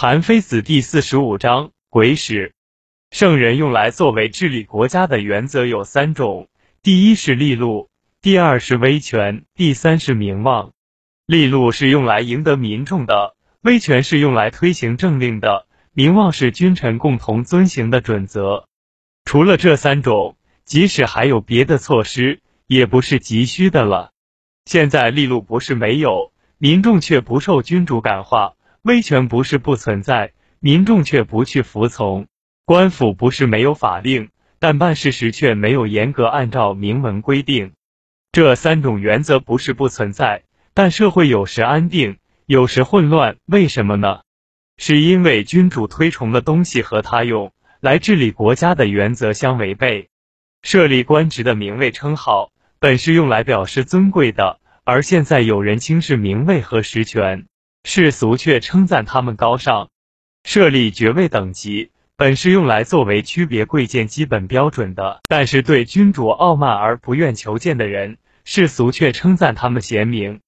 韩非子第四十五章鬼使。圣人用来作为治理国家的原则有三种：第一是利禄，第二是威权，第三是名望。利禄是用来赢得民众的，威权是用来推行政令的，名望是君臣共同遵行的准则。除了这三种，即使还有别的措施，也不是急需的了。现在利禄不是没有，民众却不受君主感化。威权不是不存在，民众却不去服从；官府不是没有法令，但办事时却没有严格按照明文规定。这三种原则不是不存在，但社会有时安定，有时混乱。为什么呢？是因为君主推崇的东西和他用来治理国家的原则相违背。设立官职的名位称号，本是用来表示尊贵的，而现在有人轻视名位和实权。世俗却称赞他们高尚，设立爵位等级，本是用来作为区别贵贱基本标准的。但是对君主傲慢而不愿求见的人，世俗却称赞他们贤明。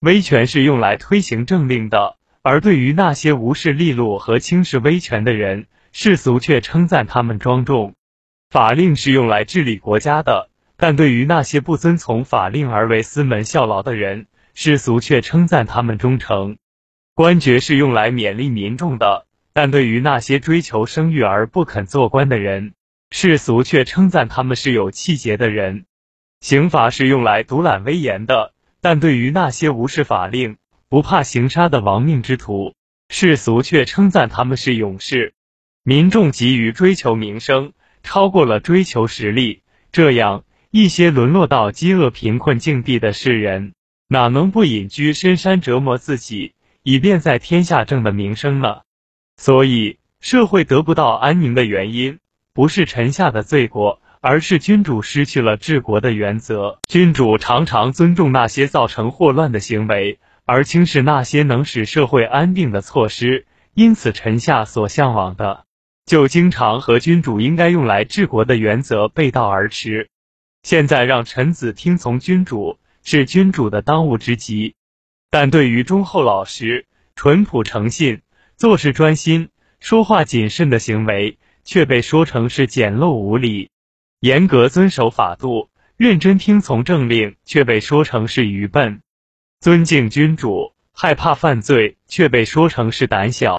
威权是用来推行政令的，而对于那些无视利禄和轻视威权的人，世俗却称赞他们庄重。法令是用来治理国家的，但对于那些不遵从法令而为私门效劳的人，世俗却称赞他们忠诚。官爵是用来勉励民众的，但对于那些追求声誉而不肯做官的人，世俗却称赞他们是有气节的人。刑罚是用来独揽威严的，但对于那些无视法令、不怕刑杀的亡命之徒，世俗却称赞他们是勇士。民众急于追求名声，超过了追求实力，这样一些沦落到饥饿贫困境地的世人，哪能不隐居深山折磨自己？以便在天下挣的名声呢？所以社会得不到安宁的原因，不是臣下的罪过，而是君主失去了治国的原则。君主常常尊重那些造成祸乱的行为，而轻视那些能使社会安定的措施。因此，臣下所向往的，就经常和君主应该用来治国的原则背道而驰。现在让臣子听从君主，是君主的当务之急。但对于忠厚老实、淳朴诚信、做事专心、说话谨慎的行为，却被说成是简陋无礼；严格遵守法度、认真听从政令，却被说成是愚笨；尊敬君主、害怕犯罪，却被说成是胆小。